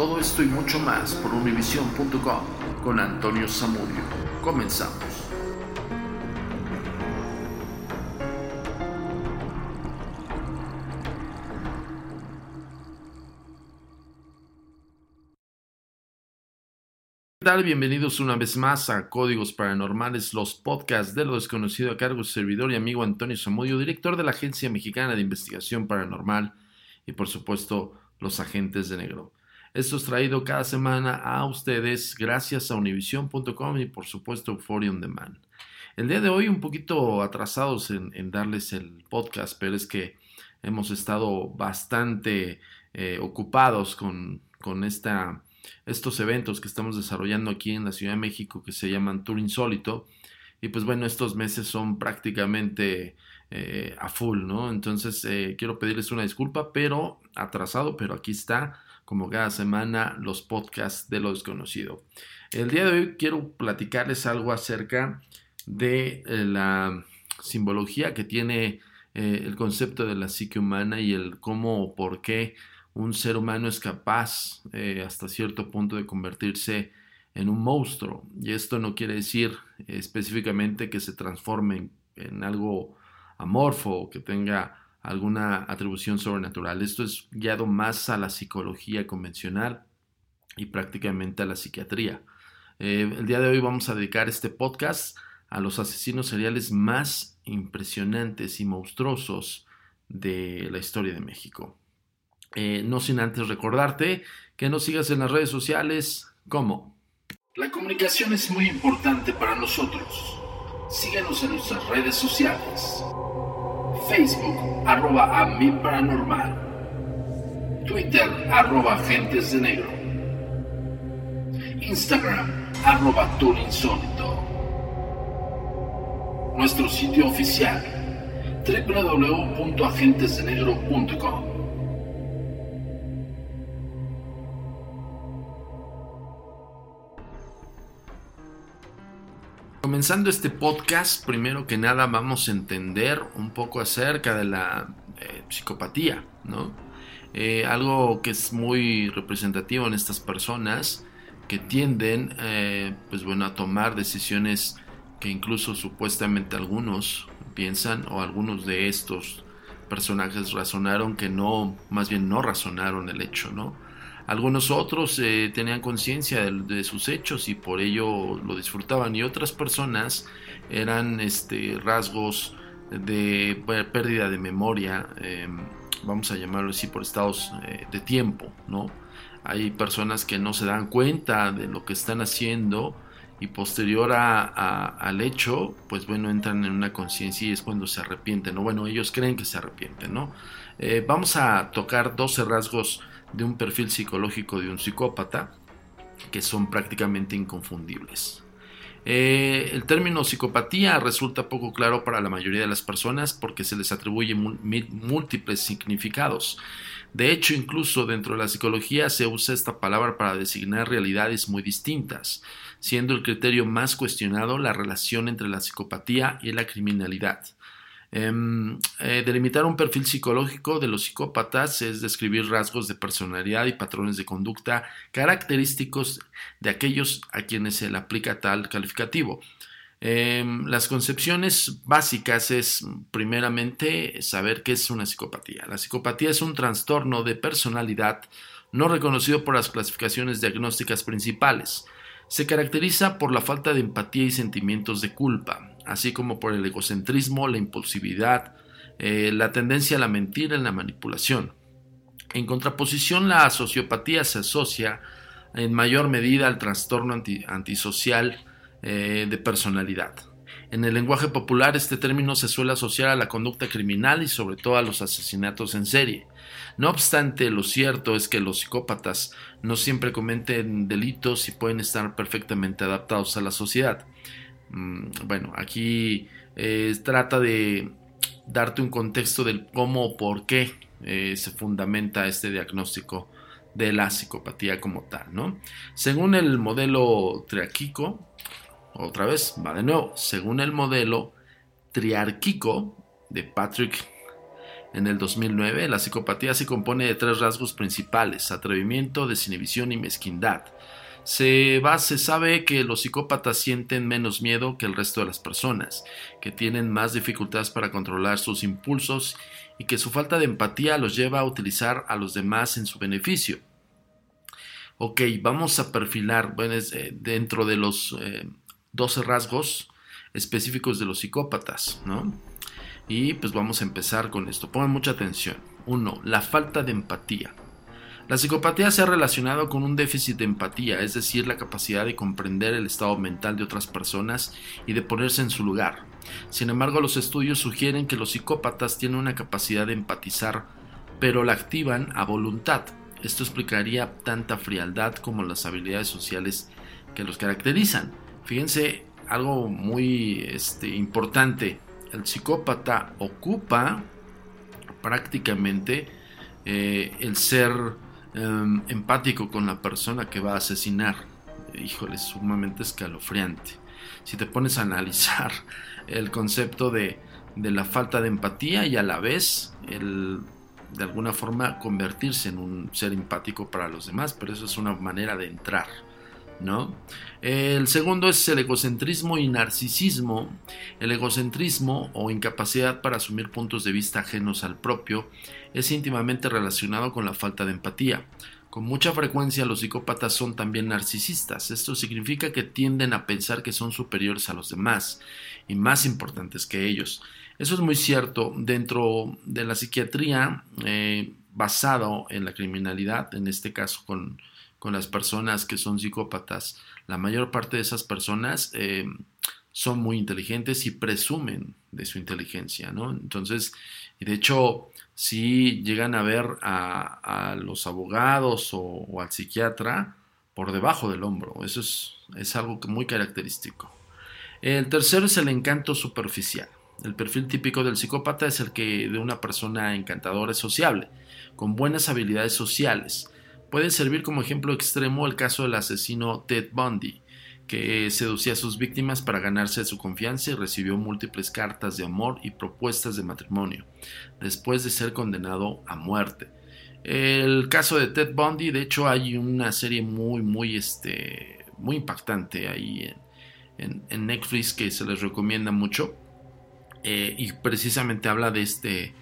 Todo esto y mucho más por univision.com con Antonio Zamudio. Comenzamos. ¿Qué tal? Bienvenidos una vez más a Códigos Paranormales, los podcasts de lo desconocido a cargo servidor y amigo Antonio Zamudio, director de la Agencia Mexicana de Investigación Paranormal y por supuesto los agentes de negro. Esto es traído cada semana a ustedes gracias a univision.com y por supuesto Euphoria On Demand. El día de hoy un poquito atrasados en, darles el podcast, pero es que hemos estado bastante eh, ocupados con, con esta, estos eventos que estamos desarrollando aquí en la Ciudad de México que se llaman Tour Insólito. Y pues bueno, estos meses son prácticamente eh, a full, ¿no? Entonces eh, quiero pedirles una disculpa, pero atrasado, pero aquí está, como cada semana, los podcasts de lo desconocido. El día de hoy quiero platicarles algo acerca de eh, la simbología que tiene eh, el concepto de la psique humana y el cómo o por qué un ser humano es capaz eh, hasta cierto punto de convertirse en un monstruo. Y esto no quiere decir específicamente que se transforme en, en algo amorfo o que tenga alguna atribución sobrenatural. Esto es guiado más a la psicología convencional y prácticamente a la psiquiatría. Eh, el día de hoy vamos a dedicar este podcast a los asesinos seriales más impresionantes y monstruosos de la historia de México. Eh, no sin antes recordarte que nos sigas en las redes sociales como La comunicación es muy importante para nosotros. Síguenos en nuestras redes sociales. Facebook, arroba a mi paranormal. Twitter, arroba agentes de negro. Instagram, arroba insólito. Nuestro sitio oficial, www.agentesdenegro.com. Comenzando este podcast, primero que nada vamos a entender un poco acerca de la eh, psicopatía, ¿no? Eh, algo que es muy representativo en estas personas que tienden, eh, pues bueno, a tomar decisiones que incluso supuestamente algunos piensan o algunos de estos personajes razonaron que no, más bien no razonaron el hecho, ¿no? Algunos otros eh, tenían conciencia de, sus hechos y por ello lo disfrutaban y otras personas eran este, rasgos de pérdida de memoria, eh, vamos a llamarlo así por estados eh, de tiempo, ¿no? Hay personas que no se dan cuenta de lo que están haciendo y posterior a, al hecho, pues bueno, entran en una conciencia y es cuando se arrepienten, ¿no? Bueno, ellos creen que se arrepienten, ¿no? Eh, vamos a tocar 12 rasgos de un perfil psicológico de un psicópata que son prácticamente inconfundibles. Eh, el término psicopatía resulta poco claro para la mayoría de las personas porque se les atribuye múltiples significados. De hecho, incluso dentro de la psicología se usa esta palabra para designar realidades muy distintas, siendo el criterio más cuestionado la relación entre la psicopatía y la criminalidad. Eh, delimitar un perfil psicológico de los psicópatas es describir rasgos de personalidad y patrones de conducta característicos de aquellos a quienes se le aplica tal calificativo. Eh, las concepciones básicas es primeramente saber qué es una psicopatía. La psicopatía es un trastorno de personalidad no reconocido por las clasificaciones diagnósticas principales. Se caracteriza por la falta de empatía y sentimientos de culpa, así como por el egocentrismo, la impulsividad, eh, la tendencia a la mentira y la manipulación. En contraposición, la sociopatía se asocia en mayor medida al trastorno anti, antisocial eh, de personalidad. En el lenguaje popular este término se suele asociar a la conducta criminal y sobre todo a los asesinatos en serie. No obstante, lo cierto es que los psicópatas no siempre cometen delitos y pueden estar perfectamente adaptados a la sociedad. Mm, bueno, aquí eh, trata de darte un contexto del cómo o por qué eh, se fundamenta este diagnóstico de la psicopatía como tal, ¿no? Según el modelo triárquico, otra vez, va de nuevo, según el modelo triárquico de Patrick en el 2009, la psicopatía se compone de tres rasgos principales, atrevimiento, desinhibición y mezquindad. Se, sabe que los psicópatas sienten menos miedo que el resto de las personas, que tienen más dificultades para controlar sus impulsos y que su falta de empatía los lleva a utilizar a los demás en su beneficio. Ok, vamos a perfilar eh, dentro de los 12 eh, rasgos específicos de los psicópatas, ¿no? Y pues vamos a empezar con esto. Pongan mucha atención. Uno, la falta de empatía. La psicopatía se ha relacionado con un déficit de empatía, es decir, la capacidad de comprender el estado mental de otras personas y de ponerse en su lugar. Sin embargo, los estudios sugieren que los psicópatas tienen una capacidad de empatizar, pero la activan a voluntad. Esto explicaría tanta frialdad como las habilidades sociales que los caracterizan. Fíjense algo muy este, importante. El psicópata ocupa prácticamente eh, el ser Em, empático con la persona que va a asesinar. Híjole, sumamente escalofriante. Si te pones a analizar el concepto de, de la falta de empatía y a la vez el de alguna forma convertirse en un ser empático para los demás, pero eso es una manera de entrar. El segundo es el egocentrismo y narcisismo. El egocentrismo o incapacidad para asumir puntos de vista ajenos al propio es íntimamente relacionado con la falta de empatía. Con mucha frecuencia los psicópatas son también narcisistas. Esto significa que tienden a pensar que son superiores a los demás y más importantes que ellos. Eso es muy cierto dentro de la psiquiatría eh, basado en la criminalidad, en este caso con con las personas que son psicópatas. La mayor parte de esas personas eh, son muy inteligentes y presumen de su inteligencia, ¿no? Entonces, de hecho, si llegan a ver a, los abogados o, al psiquiatra por debajo del hombro, eso es, es algo muy característico. El tercero es el encanto superficial. El perfil típico del psicópata es el que de una persona encantadora y sociable, con buenas habilidades sociales, Puede servir como ejemplo extremo el caso del asesino Ted Bundy, que seducía a sus víctimas para ganarse su confianza y recibió múltiples cartas de amor y propuestas de matrimonio, después de ser condenado a muerte. El caso de Ted Bundy, de hecho, hay una serie muy, muy, este, muy impactante ahí en, Netflix que se les recomienda mucho. Eh, y precisamente habla de este,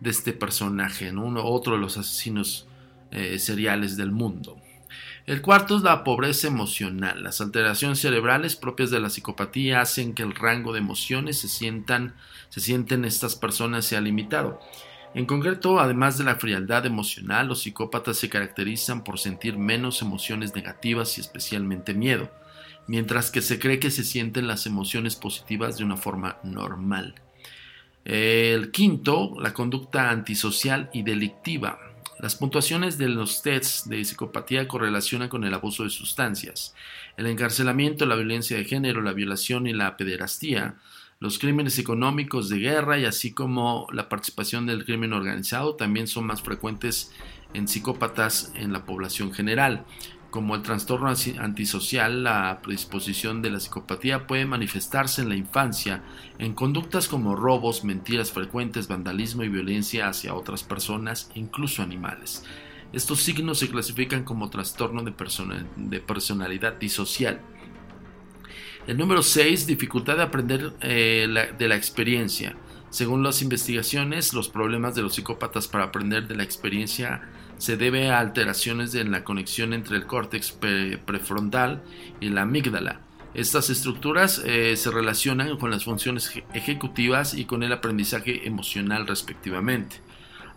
de este personaje, ¿no? otro de los asesinos eh, seriales del mundo. El cuarto es la pobreza emocional. Las alteraciones cerebrales propias de la psicopatía hacen que el rango de emociones se sientan, se sienten estas personas sea limitado. En concreto, además de la frialdad emocional, los psicópatas se caracterizan por sentir menos emociones negativas y especialmente miedo, mientras que se cree que se sienten las emociones positivas de una forma normal. El quinto, la conducta antisocial y delictiva. Las puntuaciones de los tests de psicopatía correlacionan con el abuso de sustancias, el encarcelamiento, la violencia de género, la violación y la pederastía, los crímenes económicos de guerra y así como la participación del crimen organizado también son más frecuentes en psicópatas en la población general como el trastorno antisocial, la predisposición de la psicopatía puede manifestarse en la infancia en conductas como robos, mentiras frecuentes, vandalismo y violencia hacia otras personas, incluso animales. Estos signos se clasifican como trastorno de, personalidad disocial. El número 6, dificultad de aprender eh, de la experiencia. Según las investigaciones, los problemas de los psicópatas para aprender de la experiencia se debe a alteraciones en la conexión entre el córtex prefrontal y la amígdala. Estas estructuras eh, se relacionan con las funciones ejecutivas y con el aprendizaje emocional respectivamente.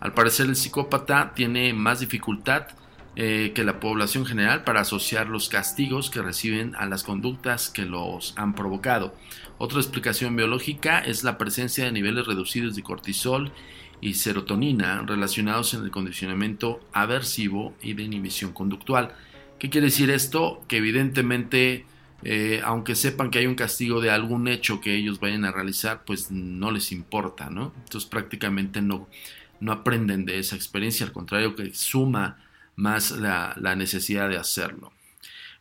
Al parecer el psicópata tiene más dificultad eh, que la población general para asociar los castigos que reciben a las conductas que los han provocado. Otra explicación biológica es la presencia de niveles reducidos de cortisol y serotonina relacionados en el condicionamiento aversivo y de inhibición conductual. ¿Qué quiere decir esto? Que evidentemente, eh, aunque sepan que hay un castigo de algún hecho que ellos vayan a realizar, pues no les importa, ¿no? Entonces prácticamente no, no aprenden de esa experiencia, al contrario que suma más la, la necesidad de hacerlo.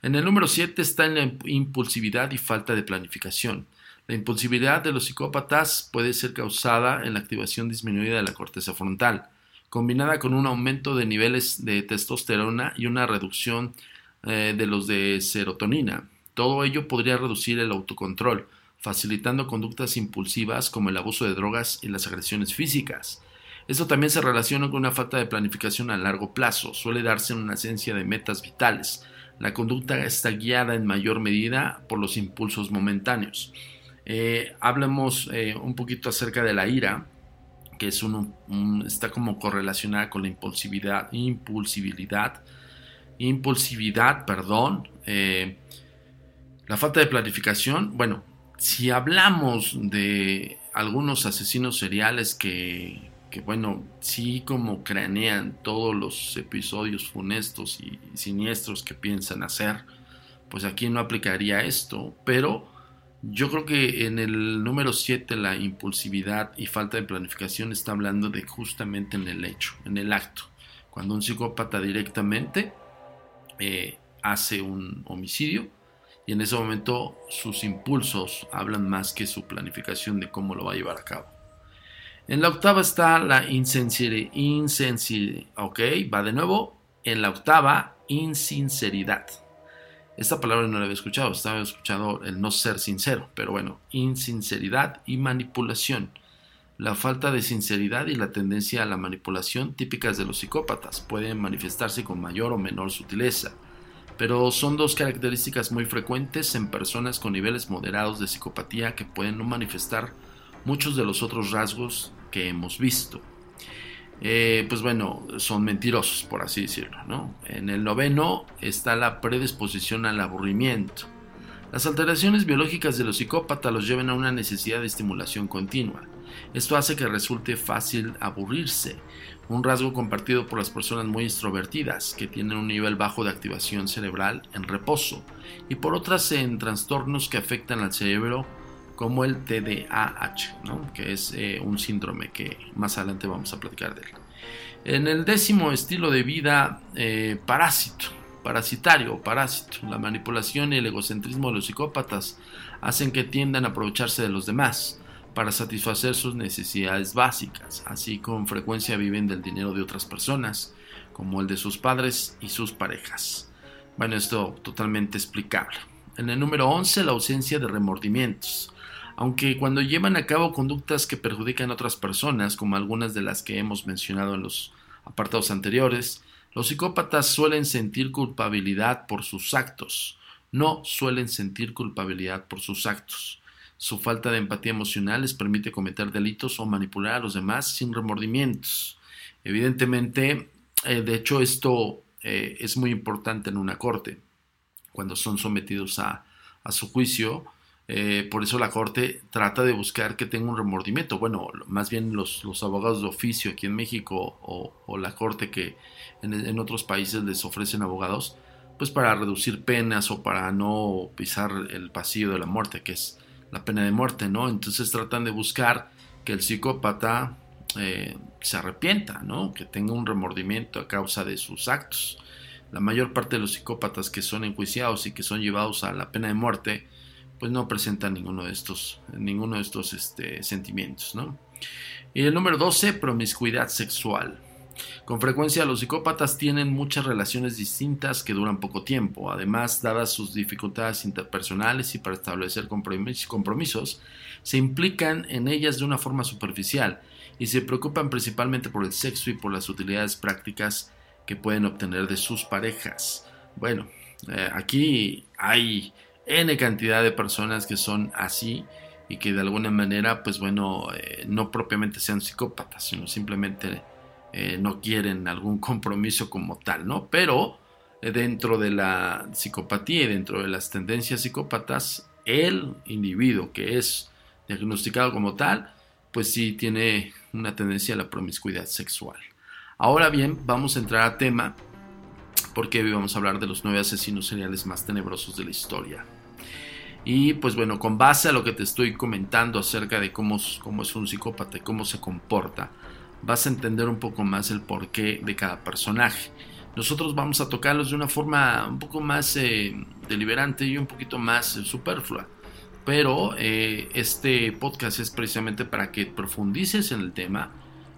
En el número 7 está en la impulsividad y falta de planificación. La impulsividad de los psicópatas puede ser causada en la activación disminuida de la corteza frontal, combinada con un aumento de niveles de testosterona y una reducción eh, de los de serotonina. Todo ello podría reducir el autocontrol, facilitando conductas impulsivas como el abuso de drogas y las agresiones físicas. Esto también se relaciona con una falta de planificación a largo plazo, suele darse una esencia de metas vitales. La conducta está guiada en mayor medida por los impulsos momentáneos. Eh, hablemos eh, un poquito acerca de la ira, que es está como correlacionada con la impulsividad, impulsibilidad, impulsividad, perdón, eh, la falta de planificación. Bueno, si hablamos de algunos asesinos seriales que, que bueno, sí como cranean todos los episodios funestos y siniestros que piensan hacer, pues aquí no aplicaría esto, pero yo creo que en el número 7 la impulsividad y falta de planificación está hablando de justamente en el hecho, en el acto. Cuando un psicópata directamente eh, hace un homicidio y en ese momento sus impulsos hablan más que su planificación de cómo lo va a llevar a cabo. En la octava está la insinceridad, ok, va de nuevo, en la octava, insinceridad. Esta palabra no la había escuchado, estaba escuchando el no ser sincero, pero bueno, insinceridad y manipulación. La falta de sinceridad y la tendencia a la manipulación típicas de los psicópatas pueden manifestarse con mayor o menor sutileza, pero son dos características muy frecuentes en personas con niveles moderados de psicopatía que pueden no manifestar muchos de los otros rasgos que hemos visto. Eh, pues bueno, son mentirosos, por así decirlo. En el noveno está la predisposición al aburrimiento. Las alteraciones biológicas de los psicópatas los llevan a una necesidad de estimulación continua. Esto hace que resulte fácil aburrirse, un rasgo compartido por las personas muy extrovertidas, que tienen un nivel bajo de activación cerebral en reposo, y por otras en trastornos que afectan al cerebro como el TDAH, que es eh, un síndrome que más adelante vamos a platicar de él. En el décimo estilo de vida eh, parásito, parasitario parásito, la manipulación y el egocentrismo de los psicópatas hacen que tiendan a aprovecharse de los demás para satisfacer sus necesidades básicas, así con frecuencia viven del dinero de otras personas, como el de sus padres y sus parejas. Bueno, esto totalmente explicable. En el número 11, la ausencia de remordimientos aunque cuando llevan a cabo conductas que perjudican a otras personas, como algunas de las que hemos mencionado en los apartados anteriores, los psicópatas suelen sentir culpabilidad por sus actos, no suelen sentir culpabilidad por sus actos. Su falta de empatía emocional les permite cometer delitos o manipular a los demás sin remordimientos. Evidentemente, eh, de hecho, esto eh, es muy importante en una corte, cuando son sometidos a, a su juicio, eh, por eso la Corte trata de buscar que tenga un remordimiento. Bueno, más bien los, abogados de oficio aquí en México o, la Corte que en, otros países les ofrecen abogados, pues para reducir penas o para no pisar el pasillo de la muerte, que es la pena de muerte, ¿no? Entonces tratan de buscar que el psicópata eh, se arrepienta, ¿no? Que tenga un remordimiento a causa de sus actos. La mayor parte de los psicópatas que son enjuiciados y que son llevados a la pena de muerte, pues no presenta ninguno de estos, ninguno de estos este, sentimientos. ¿no? Y el número 12, promiscuidad sexual. Con frecuencia los psicópatas tienen muchas relaciones distintas que duran poco tiempo. Además, dadas sus dificultades interpersonales y para establecer compromisos, se implican en ellas de una forma superficial y se preocupan principalmente por el sexo y por las utilidades prácticas que pueden obtener de sus parejas. Bueno, eh, aquí hay N cantidad de personas que son así y que de alguna manera, pues bueno, eh, no propiamente sean psicópatas, sino simplemente eh, no quieren algún compromiso como tal, ¿no? Pero eh, dentro de la psicopatía y dentro de las tendencias psicópatas, el individuo que es diagnosticado como tal, pues sí tiene una tendencia a la promiscuidad sexual. Ahora bien, vamos a entrar a tema porque hoy vamos a hablar de los nueve asesinos seriales más tenebrosos de la historia. Y pues bueno, con base a lo que te estoy comentando acerca de cómo, cómo es un psicópata y cómo se comporta, vas a entender un poco más el porqué de cada personaje. Nosotros vamos a tocarlos de una forma un poco más eh, deliberante y un poquito más eh, superflua. Pero eh, este podcast es precisamente para que profundices en el tema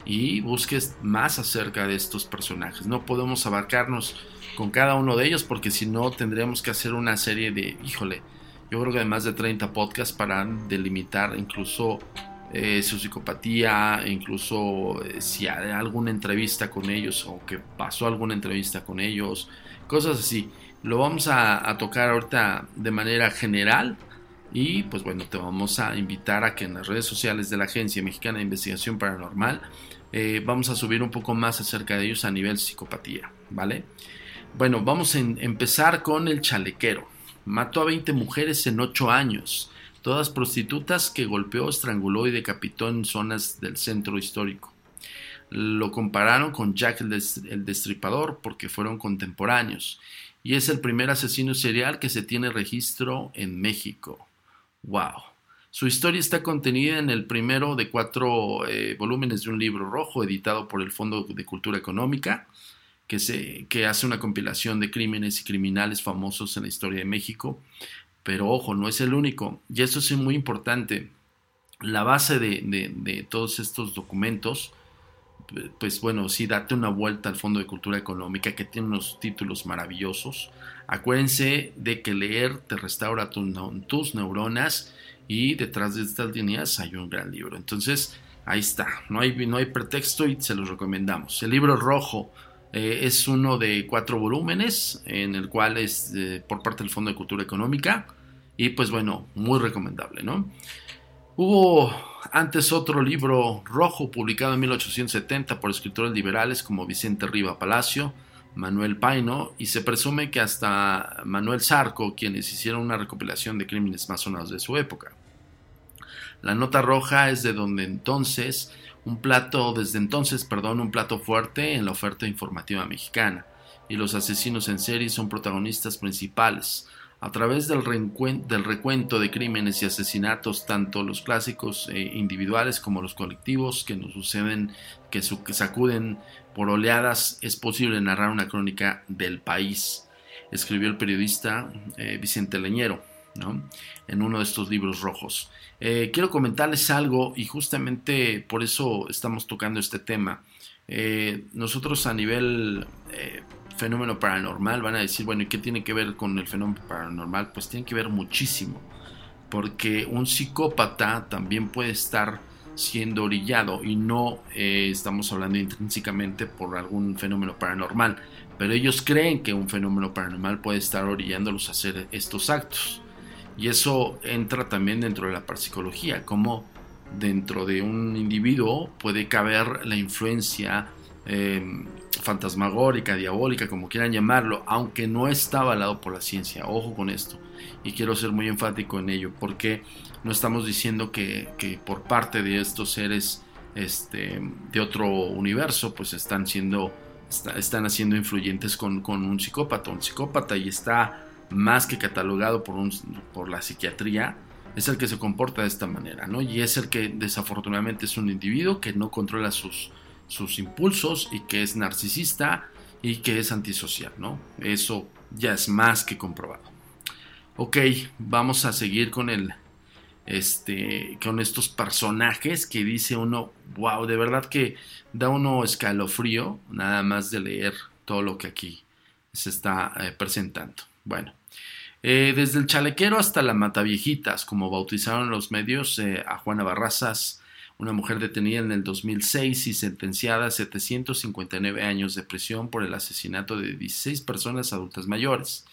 y busques más acerca de estos personajes. No podemos abarcarnos con cada uno de ellos porque si no tendríamos que hacer una serie de, híjole, yo creo que de más de 30 podcasts para delimitar incluso eh, su psicopatía, incluso eh, si hay alguna entrevista con ellos o que pasó alguna entrevista con ellos, cosas así. Lo vamos a, tocar ahorita de manera general y pues bueno, te vamos a invitar a que en las redes sociales de la Agencia Mexicana de Investigación Paranormal eh, vamos a subir un poco más acerca de ellos a nivel psicopatía, ¿vale? Bueno, vamos a empezar con el chalequero. Mató a 20 mujeres en 8 años todas prostitutas que golpeó, estranguló y decapitó en zonas del centro histórico. Lo compararon con Jack el, Destripador porque fueron contemporáneos y es el primer asesino serial que se tiene registro en México. ¡Wow! Su historia está contenida en el primero de cuatro eh, volúmenes de un libro rojo editado por el Fondo de Cultura Económica, que, hace una compilación de crímenes y criminales famosos en la historia de México. Pero ojo, no es el único. Y esto es muy importante. La base de, todos estos documentos, pues bueno, sí, date una vuelta al Fondo de Cultura Económica que tiene unos títulos maravillosos. Acuérdense de que leer te restaura tus neuronas y detrás de estas líneas hay un gran libro. Entonces, ahí está, no hay, no hay pretexto y se los recomendamos. El libro rojo eh, es uno de cuatro volúmenes en el cual es eh, por parte del Fondo de Cultura Económica y pues bueno, muy recomendable, ¿no? Hubo antes otro libro rojo publicado en 1870 por escritores liberales como Vicente Riva Palacio, Manuel Paino y se presume que hasta Manuel Sarco, quienes hicieron una recopilación de crímenes más sonados de su época. La nota roja es de donde entonces un plato, desde entonces, perdón, un plato fuerte en la oferta informativa mexicana, y los asesinos en serie son protagonistas principales. A través del, recuento de crímenes y asesinatos, tanto los clásicos eh, individuales como los colectivos que nos suceden, que, sacuden por oleadas, es posible narrar una crónica del país, escribió el periodista eh, Vicente Leñero en uno de estos libros rojos. Eh, quiero comentarles algo y justamente por eso estamos tocando este tema. Eh, nosotros a nivel eh, fenómeno paranormal van a decir, bueno, ¿y qué tiene que ver con el fenómeno paranormal? Pues tiene que ver muchísimo, porque un psicópata también puede estar siendo orillado y no estamos hablando intrínsecamente por algún fenómeno paranormal, pero ellos creen que un fenómeno paranormal puede estar orillándolos a hacer estos actos. Y eso entra también dentro de la parapsicología, como dentro de un individuo puede caber la influencia em, fantasmagórica, diabólica, como quieran llamarlo, aunque no está avalado por la ciencia. Ojo con esto. Y quiero ser muy enfático en ello, porque no estamos diciendo que, por parte de estos seres este, de otro universo, pues están siendo, están haciendo influyentes con, con un psicópata. Un psicópata y está más que catalogado por, un, por la psiquiatría, es el que se comporta de esta manera, ¿no? Y es el que desafortunadamente es un individuo que no controla sus, sus impulsos y que es narcisista y que es antisocial, ¿no? Eso ya es más que comprobado. Ok, vamos a seguir con el, este, con estos personajes que dice uno, wow, de verdad que da uno escalofrío nada más de leer todo lo que aquí se está eh, presentando. Bueno, eh, desde el chalequero hasta la mataviejitas, como bautizaron los medios eh, a Juana Barrazas, una mujer detenida en el 2006 y sentenciada a 759 años de prisión por el asesinato de 16 personas adultas mayores.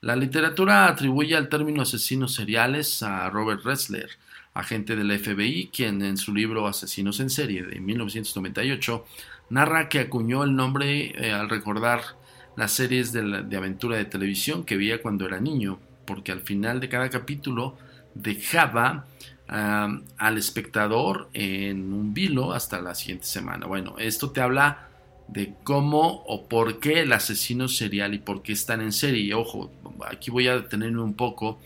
La literatura atribuye al término asesinos seriales a Robert Ressler, agente del FBI, quien en su libro Asesinos en serie de 1998 narra que acuñó el nombre eh, al recordar las series de, aventura de televisión que veía cuando era niño, porque al final de cada capítulo dejaba al espectador en un vilo hasta la siguiente semana. Bueno, esto te habla de cómo o por qué el asesino serial y por qué están en serie. Ojo, aquí voy a detenerme un poco,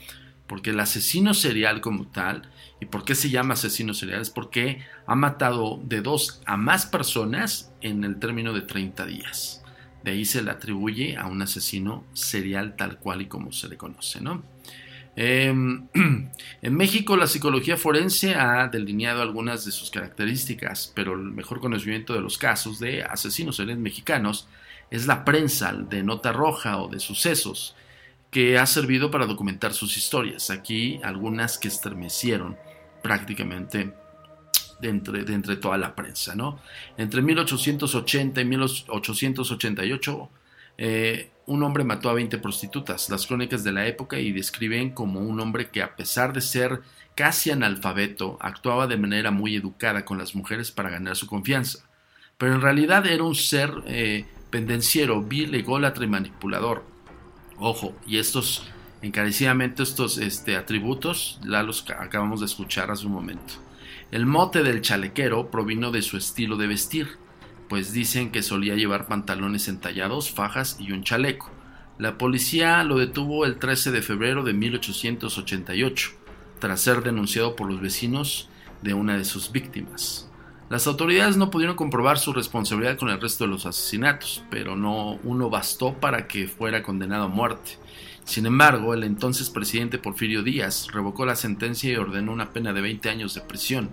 porque el asesino serial como tal, y por qué se llama asesino serial, es porque ha matado de dos a más personas en el término de 30 días. De ahí se le atribuye a un asesino serial tal cual y como se le conoce, ¿no? Em, en México la psicología forense ha delineado algunas de sus características, pero el mejor conocimiento de los casos de asesinos seriales mexicanos es la prensa de nota roja o de sucesos que ha servido para documentar sus historias. Aquí algunas que estremecieron prácticamente de entre, entre toda la prensa. ¿no? Entre 1880 y 1888 eh, un hombre mató a 20 prostitutas. Las crónicas de la época y describen como un hombre que a pesar de ser casi analfabeto, actuaba de manera muy educada con las mujeres para ganar su confianza. Pero en realidad era un ser eh, pendenciero, vil, ególatra y manipulador. Ojo, y estos encarecidamente estos este, atributos los acabamos de escuchar hace un momento. El mote del chalequero provino de su estilo de vestir pues dicen que solía llevar pantalones entallados, fajas y un chaleco. La policía lo detuvo el 13 de febrero de 1888, tras ser denunciado por los vecinos de una de sus víctimas. Las autoridades no pudieron comprobar su responsabilidad con el resto de los asesinatos, pero no uno bastó para que fuera condenado a muerte. Sin embargo, el entonces presidente Porfirio Díaz revocó la sentencia y ordenó una pena de 20 años de prisión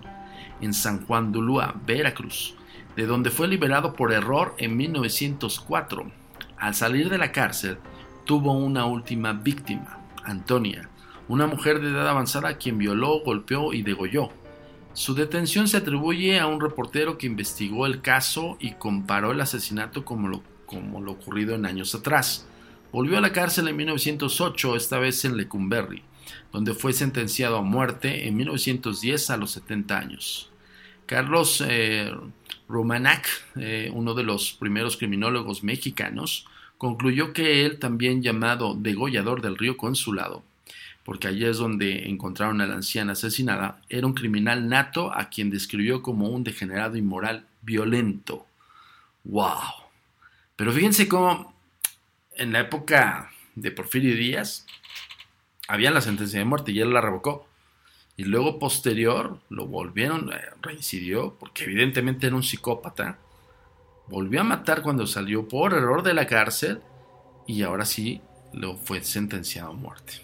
en San Juan de Veracruz, de donde fue liberado por error en 1904. Al salir de la cárcel, tuvo una última víctima, Antonia, una mujer de edad avanzada a quien violó, golpeó y degolló. Su detención se atribuye a un reportero que investigó el caso y comparó el asesinato como como lo ocurrido en años atrás. Volvió a la cárcel en 1908, esta vez en Lecumberri, donde fue sentenciado a muerte en 1910 a los 70 años. Carlos eh, Romanac, eh, uno de los primeros criminólogos mexicanos, concluyó que él, también llamado degollador del río Consulado, porque allí es donde encontraron a la anciana asesinada, era un criminal nato a quien describió como un degenerado inmoral violento. ¡Wow! Pero fíjense cómo en la época de Porfirio Díaz había la sentencia de muerte y él la revocó y luego posterior lo volvieron, eh, reincidió, porque evidentemente era un psicópata, volvió a matar cuando salió por error de la cárcel y ahora sí lo fue sentenciado a muerte.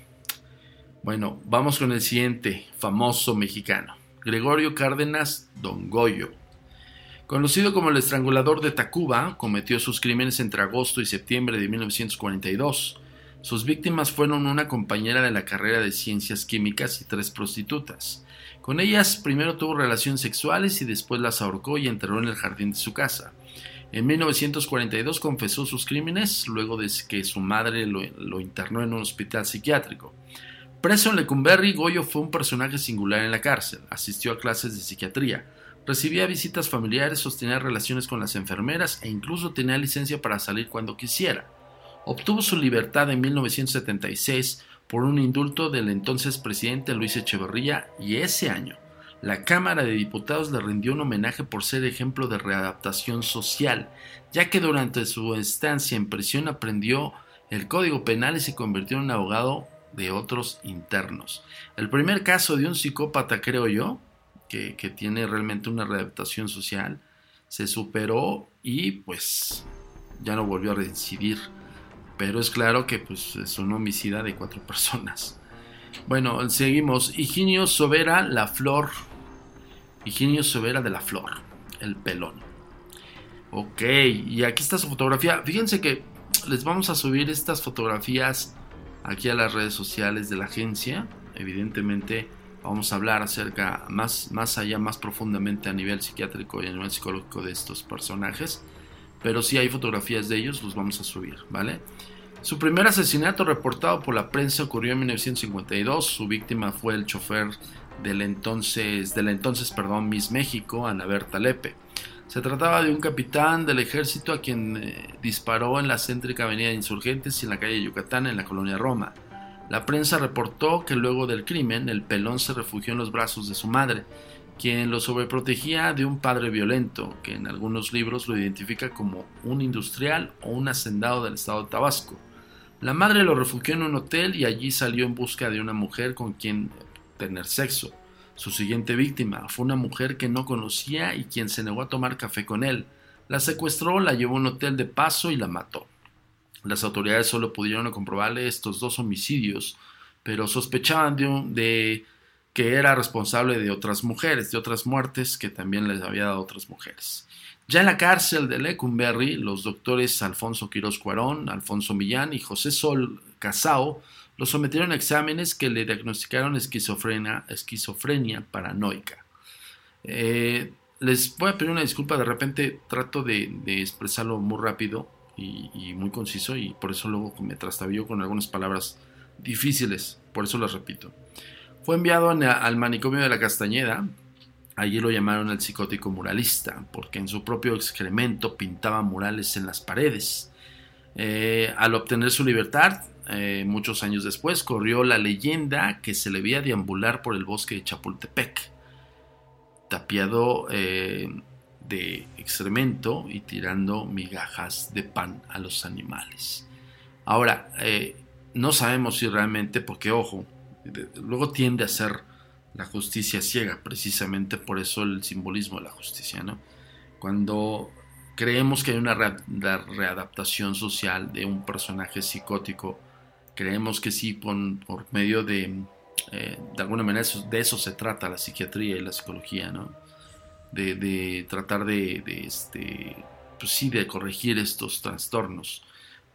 Bueno, vamos con el siguiente famoso mexicano, Gregorio Cárdenas Don Goyo. Conocido como el estrangulador de Tacuba, cometió sus crímenes entre agosto y septiembre de 1942 sus víctimas fueron una compañera de la carrera de ciencias químicas y tres prostitutas. Con ellas primero tuvo relaciones sexuales y después las ahorcó y enterró en el jardín de su casa. En 1942 confesó sus crímenes luego de que su madre lo, internó en un hospital psiquiátrico. Preso en Lecumberri, Goyo fue un personaje singular en la cárcel. Asistió a clases de psiquiatría, recibía visitas familiares, sostenía relaciones con las enfermeras e incluso tenía licencia para salir cuando quisiera obtuvo su libertad en 1976 por un indulto del entonces presidente Luis Echeverría y ese año la Cámara de Diputados le rindió un homenaje por ser ejemplo de readaptación social, ya que durante su estancia en prisión aprendió el Código Penal y se convirtió en abogado de otros internos. El primer caso de un psicópata, creo yo, que, tiene realmente una readaptación social, se superó y pues ya no volvió a reincidir pero es claro que pues, es un homicida de cuatro personas. Bueno, seguimos. Higinio Sobera, la flor. Higinio Sobera de la flor, el pelón. Ok, y aquí está su fotografía. Fíjense que les vamos a subir estas fotografías aquí a las redes sociales de la agencia. Evidentemente vamos a hablar acerca más, más allá, más profundamente a nivel psiquiátrico y a nivel psicológico de estos personajes pero si hay fotografías de ellos, los vamos a subir, ¿vale? Su primer asesinato reportado por la prensa ocurrió en 1952. Su víctima fue el chofer del entonces, de la entonces, perdón, Miss México, Ana Berta Lepe. Se trataba de un capitán del ejército a quien eh, disparó en la céntrica avenida Insurgentes y en la calle Yucatán en la colonia Roma. La prensa reportó que luego del crimen el pelón se refugió en los brazos de su madre, quien lo sobreprotegía de un padre violento, que en algunos libros lo identifica como un industrial o un hacendado del estado de Tabasco. La madre lo refugió en un hotel y allí salió en busca de una mujer con quien tener sexo. Su siguiente víctima fue una mujer que no conocía y quien se negó a tomar café con él. La secuestró, la llevó a un hotel de paso y la mató. Las autoridades solo pudieron comprobarle estos dos homicidios, pero sospechaban de, que era responsable de otras mujeres, de otras muertes que también les había dado otras mujeres. Ya en la cárcel de Lecumberri, los doctores Alfonso Quiroz Cuarón, Alfonso Millán y José Sol Casao lo sometieron a exámenes que le diagnosticaron esquizofrenia, esquizofrenia paranoica. Eh, les voy a pedir una disculpa, de repente trato de, expresarlo muy rápido y, muy conciso y por eso luego me trastabilló con algunas palabras difíciles, por eso las repito. Fue enviado al manicomio de la Castañeda, allí lo llamaron el psicótico muralista, porque en su propio excremento pintaba murales en las paredes. Eh, al obtener su libertad, eh, muchos años después, corrió la leyenda que se le veía deambular por el bosque de Chapultepec, tapiado eh, de excremento y tirando migajas de pan a los animales. Ahora, eh, no sabemos si realmente, porque ojo, luego tiende a ser la justicia ciega, precisamente por eso el simbolismo de la justicia, ¿no? Cuando creemos que hay una readaptación social de un personaje psicótico Creemos que sí, por, medio de, eh, de alguna manera, de eso se trata la psiquiatría y la psicología, ¿no? De, tratar de, este, pues sí, de corregir estos trastornos.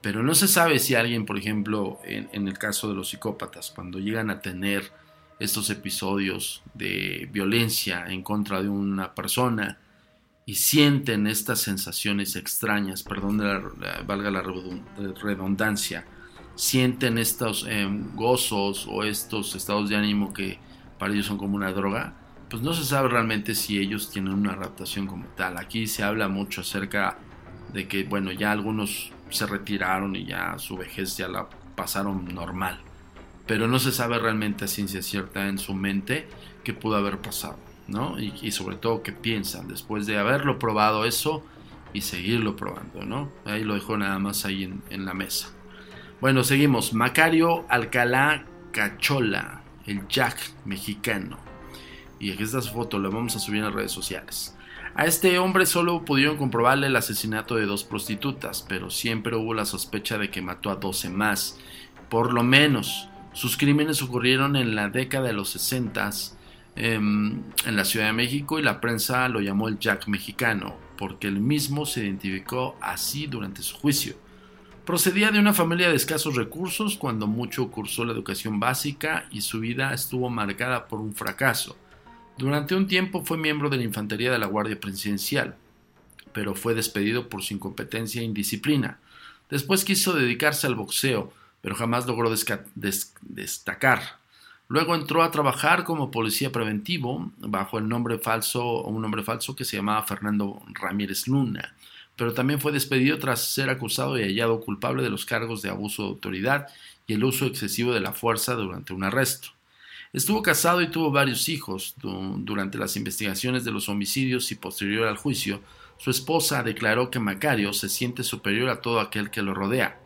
Pero no se sabe si alguien, por ejemplo, en, el caso de los psicópatas, cuando llegan a tener estos episodios de violencia en contra de una persona y sienten estas sensaciones extrañas, perdón, valga la redundancia, sienten estos em, gozos o estos estados de ánimo que para ellos son como una droga, pues no se sabe realmente si ellos tienen una adaptación como tal. Aquí se habla mucho acerca de que, bueno, ya algunos se retiraron y ya su vejez ya la pasaron normal. Pero no se sabe realmente a ciencia cierta en su mente qué pudo haber pasado, ¿no? Y, sobre todo qué piensan después de haberlo probado eso y seguirlo probando, ¿no? Ahí lo dejo nada más ahí en, en la mesa. Bueno, seguimos. Macario Alcalá Cachola, el Jack mexicano. Y aquí está su foto, la vamos a subir en las redes sociales. A este hombre solo pudieron comprobarle el asesinato de dos prostitutas, pero siempre hubo la sospecha de que mató a 12 más. Por lo menos, sus crímenes ocurrieron en la década de los 60 em, en la Ciudad de México y la prensa lo llamó el Jack mexicano, porque él mismo se identificó así durante su juicio. Procedía de una familia de escasos recursos, cuando mucho cursó la educación básica y su vida estuvo marcada por un fracaso. Durante un tiempo fue miembro de la infantería de la Guardia Presidencial, pero fue despedido por su incompetencia e indisciplina. Después quiso dedicarse al boxeo, pero jamás logró destacar. Luego entró a trabajar como policía preventivo bajo el nombre falso, un nombre falso que se llamaba Fernando Ramírez Luna pero también fue despedido tras ser acusado y hallado culpable de los cargos de abuso de autoridad y el uso excesivo de la fuerza durante un arresto. Estuvo casado y tuvo varios hijos. Durante las investigaciones de los homicidios y posterior al juicio, su esposa declaró que Macario se siente superior a todo aquel que lo rodea.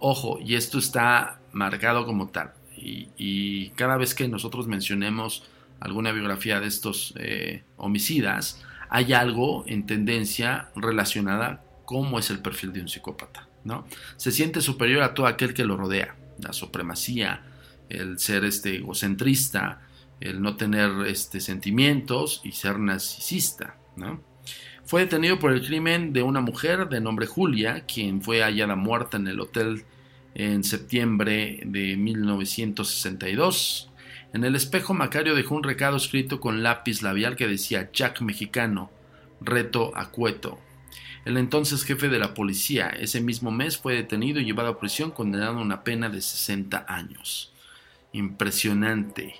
Ojo, y esto está marcado como tal. Y, cada vez que nosotros mencionemos alguna biografía de estos eh, homicidas, hay algo en tendencia relacionada cómo es el perfil de un psicópata. ¿no? Se siente superior a todo aquel que lo rodea, la supremacía, el ser este egocentrista, el no tener este, sentimientos y ser narcisista. ¿no? Fue detenido por el crimen de una mujer de nombre Julia, quien fue hallada muerta en el hotel en septiembre de 1962. En el espejo Macario dejó un recado escrito con lápiz labial que decía Jack mexicano, reto a Cueto. El entonces jefe de la policía ese mismo mes fue detenido y llevado a prisión condenado a una pena de 60 años. Impresionante.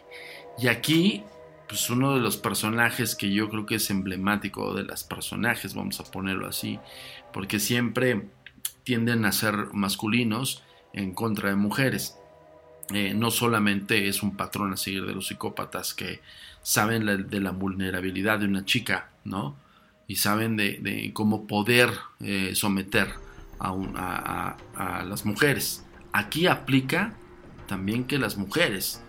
Y aquí, pues uno de los personajes que yo creo que es emblemático de las personajes, vamos a ponerlo así, porque siempre tienden a ser masculinos en contra de mujeres. eh, no solamente es un patrón a seguir de los psicópatas que saben de la vulnerabilidad de una chica, ¿no? Y saben de, cómo poder eh, someter a, a, las mujeres. Aquí aplica también que las mujeres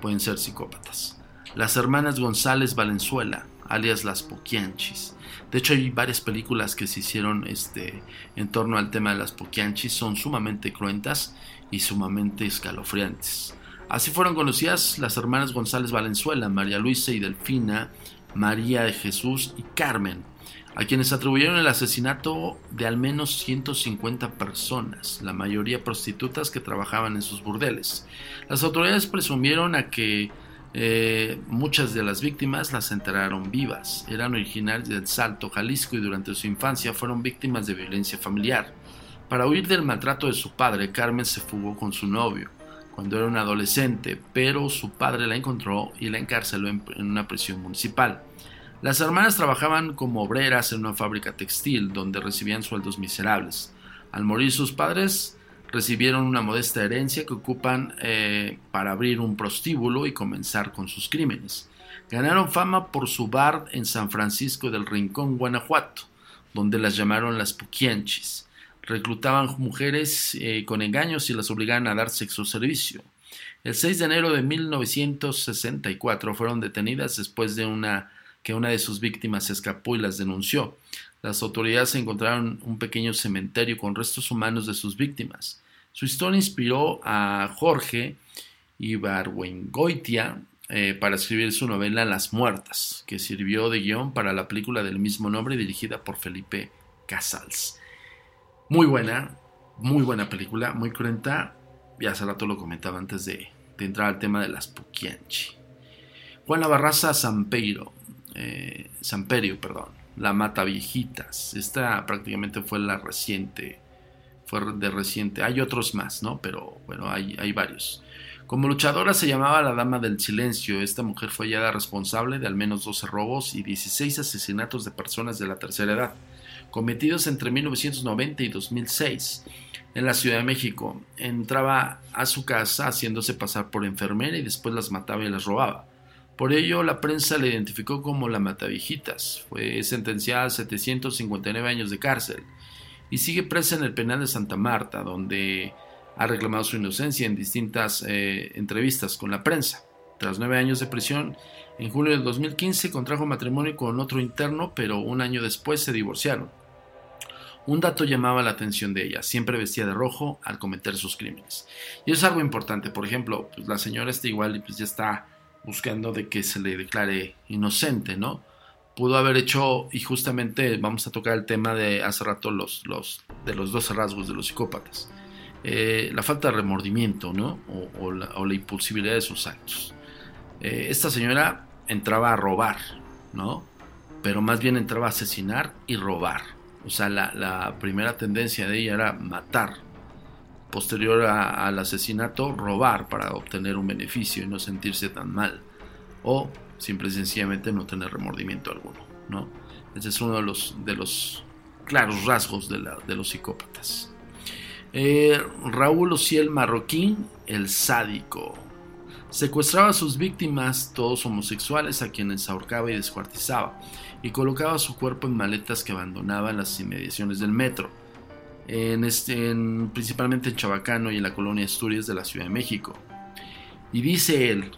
pueden ser psicópatas. Las hermanas González Valenzuela, alias las Poquianchis. De hecho, hay varias películas que se hicieron este, en torno al tema de las Poquianchis, son sumamente cruentas y sumamente escalofriantes. Así fueron conocidas las hermanas González Valenzuela, María Luisa y Delfina, María de Jesús y Carmen, a quienes atribuyeron el asesinato de al menos 150 personas, la mayoría prostitutas que trabajaban en sus burdeles. Las autoridades presumieron a que eh, muchas de las víctimas las enterraron vivas. Eran originarias del Salto, Jalisco y durante su infancia fueron víctimas de violencia familiar. Para huir del maltrato de su padre, Carmen se fugó con su novio cuando era un adolescente, pero su padre la encontró y la encarceló en una prisión municipal. Las hermanas trabajaban como obreras en una fábrica textil donde recibían sueldos miserables. Al morir sus padres, recibieron una modesta herencia que ocupan eh, para abrir un prostíbulo y comenzar con sus crímenes. Ganaron fama por su bar en San Francisco del Rincón, Guanajuato, donde las llamaron las Puquianchis. Reclutaban mujeres eh, con engaños y las obligaban a dar sexo servicio. El 6 de enero de 1964 fueron detenidas después de una que una de sus víctimas escapó y las denunció. Las autoridades encontraron un pequeño cementerio con restos humanos de sus víctimas. Su historia inspiró a Jorge Ibargüengoitia eh, para escribir su novela Las Muertas, que sirvió de guion para la película del mismo nombre dirigida por Felipe Casals. Muy buena, muy buena película, muy cruenta. Ya hace rato lo comentaba antes de, entrar al tema de las Puquianchi. Juana Barraza Sampeiro, eh, Samperio, perdón, La Mata Viejitas. Esta prácticamente fue la reciente, fue de reciente. Hay otros más, ¿no? Pero bueno, hay, hay varios. Como luchadora se llamaba la Dama del Silencio. Esta mujer fue hallada responsable de al menos 12 robos y 16 asesinatos de personas de la tercera edad, cometidos entre 1990 y 2006 en la Ciudad de México. Entraba a su casa haciéndose pasar por enfermera y después las mataba y las robaba. Por ello, la prensa la identificó como la Matavijitas. Fue sentenciada a 759 años de cárcel y sigue presa en el penal de Santa Marta, donde ha reclamado su inocencia en distintas eh, entrevistas con la prensa. Tras nueve años de prisión, en julio del 2015 contrajo matrimonio con otro interno, pero un año después se divorciaron. Un dato llamaba la atención de ella, siempre vestía de rojo al cometer sus crímenes. Y es algo importante, por ejemplo, pues la señora está igual y pues ya está buscando de que se le declare inocente, ¿no? Pudo haber hecho, y justamente vamos a tocar el tema de hace rato los, los, de los dos rasgos de los psicópatas. Eh, la falta de remordimiento, ¿no? O, la, impulsibilidad de sus actos. Eh, esta señora entraba a robar, ¿no? Pero más bien entraba a asesinar y robar. O sea, la, la primera tendencia de ella era matar, posterior al asesinato, robar para obtener un beneficio y no sentirse tan mal. O simple y sencillamente no tener remordimiento alguno. ¿no? Ese es uno de los, de los claros rasgos de, los psicópatas. Eh, Raúl Ociel Marroquín, el sádico. Secuestraba a sus víctimas, todos homosexuales, a quienes ahorcaba y descuartizaba, y colocaba su cuerpo en maletas que abandonaba en las inmediaciones del metro este, principalmente en Chabacano y en la colonia Asturias de la Ciudad de México. Y dice él,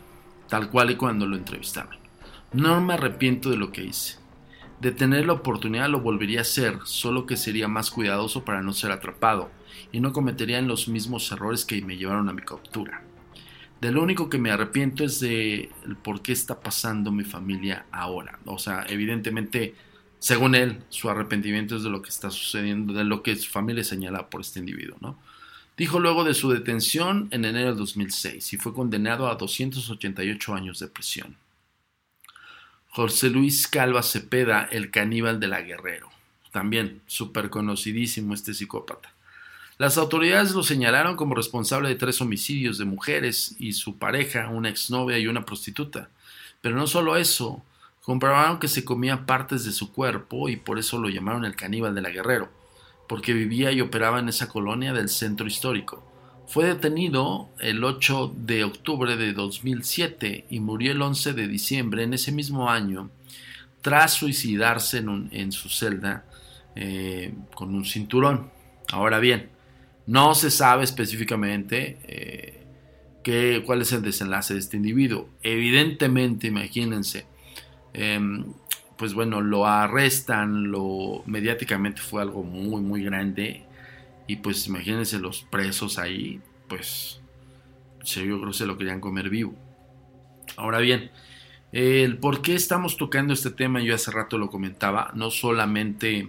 tal cual y cuando lo entrevistaban, no me arrepiento de lo que hice. De tener la oportunidad lo volvería a hacer, solo que sería más cuidadoso para no ser atrapado y no cometería los mismos errores que me llevaron a mi captura. De lo único que me arrepiento es de por qué está pasando mi familia ahora. O sea, evidentemente según él, su arrepentimiento es de lo que está sucediendo, de lo que su familia señala por este individuo, ¿no? Dijo luego de su detención en enero del 2006 y fue condenado a 288 años de prisión. José Luis Calva Cepeda, el caníbal de la Guerrero. También súper conocidísimo este psicópata. Las autoridades lo señalaron como responsable de tres homicidios de mujeres y su pareja, una exnovia y una prostituta. Pero no solo eso, Comprobaron que se comía partes de su cuerpo y por eso lo llamaron el caníbal de la Guerrero, porque vivía y operaba en esa colonia del centro histórico, fue detenido el 8 de octubre de 2007 y murió el 11 de diciembre en ese mismo año tras suicidarse en, su celda eh, con un cinturón. Ahora bien, no se sabe específicamente eh, cuál es el desenlace de este individuo. Evidentemente, imagínense, em, pues bueno, lo arrestan, lo mediáticamente fue algo muy, muy grande. Y pues imagínense los presos ahí, pues yo creo que se lo querían comer vivo. Ahora bien, el por qué estamos tocando este tema, yo hace rato lo comentaba, no solamente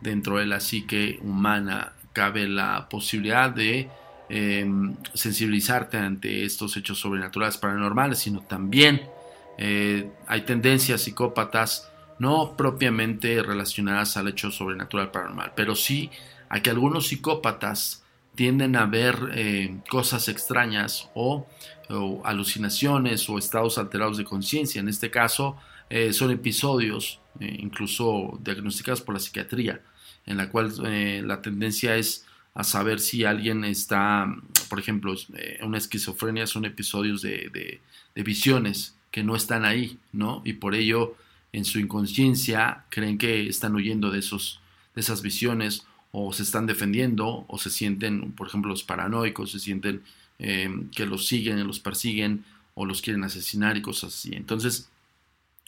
dentro de la psique humana cabe la posibilidad de em, sensibilizarte ante estos hechos sobrenaturales paranormales, sino también eh, hay tendencias psicópatas no propiamente relacionadas al hecho sobrenatural paranormal, pero sí a que algunos psicópatas tienden a ver eh, cosas extrañas o, alucinaciones o estados alterados de conciencia. En este caso eh, son episodios incluso diagnosticados por la psiquiatría en la cual eh, la tendencia es a saber si alguien está, por ejemplo, eh, una esquizofrenia son episodios de, visiones que no están ahí, ¿no? Y por ello, en su inconsciencia, creen que están huyendo de, esos, de esas visiones o se están defendiendo o se sienten, por ejemplo, los paranoicos, se sienten eh, que los siguen, los persiguen o los quieren asesinar y cosas así. Entonces,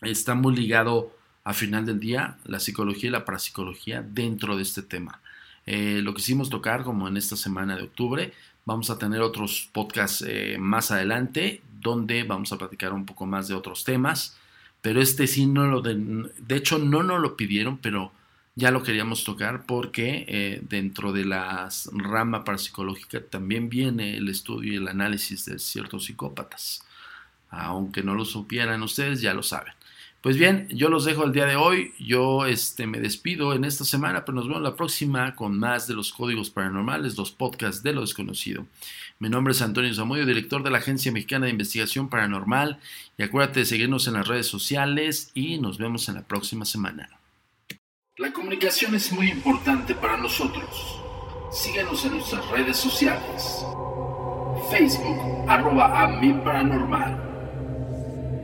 está muy ligado a final del día la psicología y la parapsicología dentro de este tema. Eh, lo quisimos tocar como en esta semana de octubre. Vamos a tener otros podcasts eh, más adelante donde vamos a platicar un poco más de otros temas. Pero este sí no lo de, de hecho no nos lo pidieron, pero ya lo queríamos tocar porque eh, dentro de la rama parapsicológica también viene el estudio y el análisis de ciertos psicópatas. Aunque no lo supieran ustedes, ya lo saben. Pues bien, yo los dejo el día de hoy. Yo este, me despido en esta semana, pero nos vemos la próxima con más de los códigos paranormales, los podcasts de lo desconocido. Mi nombre es Antonio Zamudio, director de la Agencia Mexicana de Investigación Paranormal. Y acuérdate de seguirnos en las redes sociales y nos vemos en la próxima semana. La comunicación es muy importante para nosotros. Síguenos en nuestras redes sociales. Facebook, arroba a paranormal.